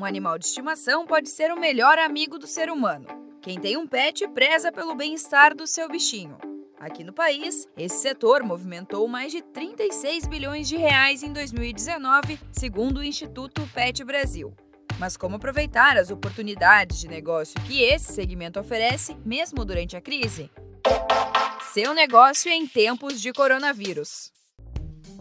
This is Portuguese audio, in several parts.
Um animal de estimação pode ser o melhor amigo do ser humano. Quem tem um pet preza pelo bem-estar do seu bichinho. Aqui no país, esse setor movimentou mais de 36 bilhões de reais em 2019, segundo o Instituto Pet Brasil. Mas como aproveitar as oportunidades de negócio que esse segmento oferece, mesmo durante a crise? Seu negócio em tempos de coronavírus.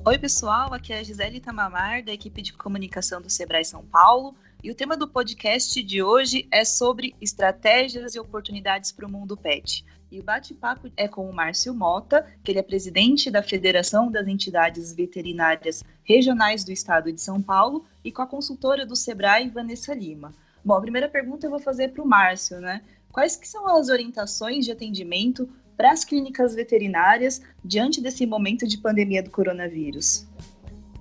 Oi, pessoal, aqui é a Gisele Tamamar, da equipe de comunicação do Sebrae São Paulo. E o tema do podcast de hoje é sobre estratégias e oportunidades para o mundo pet. E o bate-papo é com o Márcio Mota, que ele é presidente da Federação das Entidades Veterinárias Regionais do Estado de São Paulo, e com a consultora do Sebrae, Vanessa Lima. Bom, a primeira pergunta eu vou fazer para o Márcio, né? Quais que são as orientações de atendimento para as clínicas veterinárias diante desse momento de pandemia do coronavírus?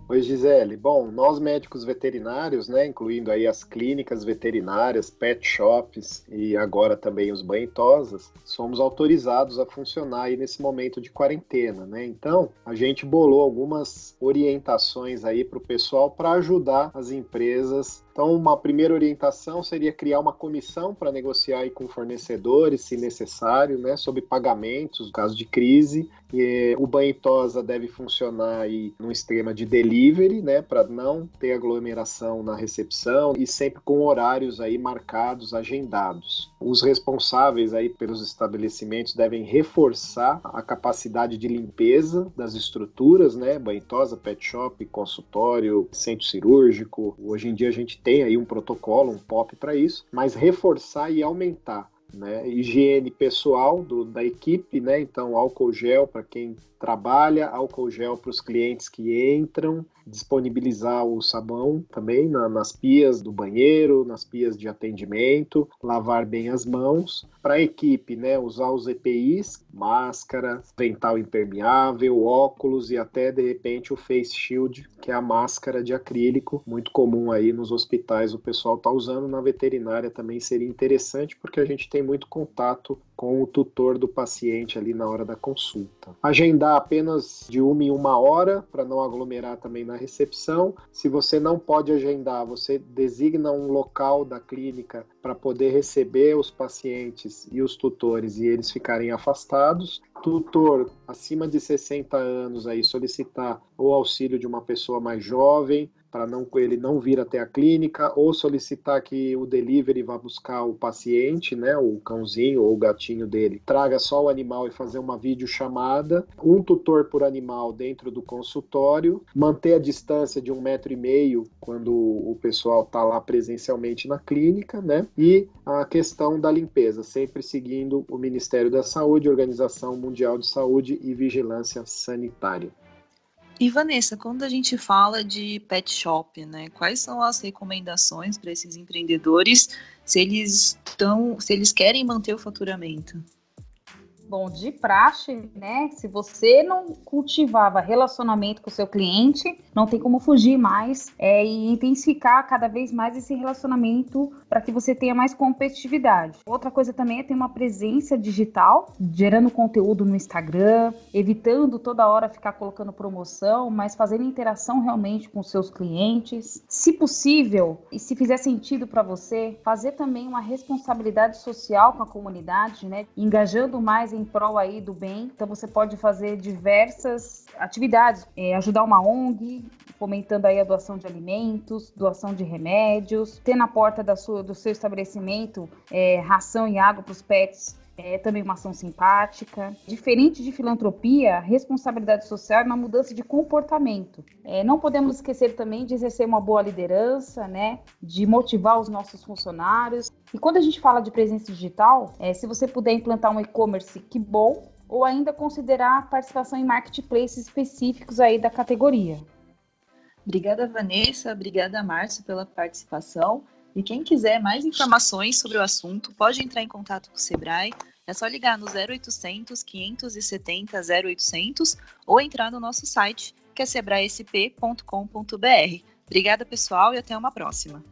Oi, Gisele. Bom, nós médicos veterinários, né, incluindo aí as clínicas veterinárias, pet shops e agora também os banhitosas, somos autorizados a funcionar aí nesse momento de quarentena, né? Então, a gente bolou algumas orientações aí para o pessoal para ajudar as empresas então, uma primeira orientação seria criar uma comissão para negociar aí com fornecedores, se necessário, né, sobre pagamentos, caso de crise. E, o banho tosa deve funcionar aí num esquema de delivery, né, para não ter aglomeração na recepção e sempre com horários aí marcados, agendados. Os responsáveis aí pelos estabelecimentos devem reforçar a capacidade de limpeza das estruturas, né, banho tosa, pet shop, consultório, centro cirúrgico. Hoje em dia a gente tem aí um protocolo, um POP para isso, mas reforçar e aumentar né? Higiene pessoal do, da equipe, né? Então álcool gel para quem trabalha, álcool gel para os clientes que entram, disponibilizar o sabão também na, nas pias do banheiro, nas pias de atendimento, lavar bem as mãos. Para a equipe, né, usar os EPIs, máscara, dental impermeável, óculos e até de repente o face shield, que é a máscara de acrílico, muito comum aí nos hospitais o pessoal está usando, na veterinária também seria interessante porque a gente tem muito contato com o tutor do paciente ali na hora da consulta. Agendar apenas de uma em uma hora para não aglomerar também na recepção. Se você não pode agendar, você designa um local da clínica para poder receber os pacientes e os tutores e eles ficarem afastados. Tutor acima de 60 anos aí solicitar o auxílio de uma pessoa mais jovem, para não ele não vir até a clínica ou solicitar que o delivery vá buscar o paciente, né, o cãozinho ou o gatinho dele, traga só o animal e fazer uma videochamada, um tutor por animal dentro do consultório, manter a distância de um metro e meio quando o pessoal está lá presencialmente na clínica, né, e a questão da limpeza, sempre seguindo o Ministério da Saúde, Organização Mundial de Saúde e Vigilância Sanitária. E Vanessa, quando a gente fala de pet shop, né, quais são as recomendações para esses empreendedores se eles estão, se eles querem manter o faturamento? Bom, de praxe, né? Se você não cultivava relacionamento com o seu cliente, não tem como fugir mais é, e intensificar cada vez mais esse relacionamento para que você tenha mais competitividade. Outra coisa também é ter uma presença digital, gerando conteúdo no Instagram, evitando toda hora ficar colocando promoção, mas fazendo interação realmente com seus clientes. Se possível, e se fizer sentido para você, fazer também uma responsabilidade social com a comunidade, né? Engajando mais em prol aí do bem. Então você pode fazer diversas atividades, é, ajudar uma ONG, fomentando aí a doação de alimentos, doação de remédios, ter na porta da sua, do seu estabelecimento é, ração e água para os pets é também uma ação simpática. Diferente de filantropia, responsabilidade social é uma mudança de comportamento. É, não podemos esquecer também de exercer uma boa liderança, né? De motivar os nossos funcionários. E quando a gente fala de presença digital, é, se você puder implantar um e-commerce, que bom, ou ainda considerar participação em marketplaces específicos aí da categoria. Obrigada, Vanessa. Obrigada, Márcio, pela participação. E quem quiser mais informações sobre o assunto, pode entrar em contato com o Sebrae. É só ligar no 0800 570 0800 ou entrar no nosso site, que é sebraesp.com.br. Obrigada, pessoal, e até uma próxima.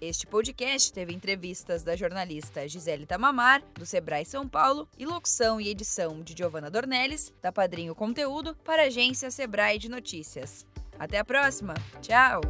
Este podcast teve entrevistas da jornalista Gisele Tamamar, do Sebrae São Paulo, e locução e edição de Giovana Dornelles, da Padrinho Conteúdo, para a agência Sebrae de Notícias. Até a próxima. Tchau!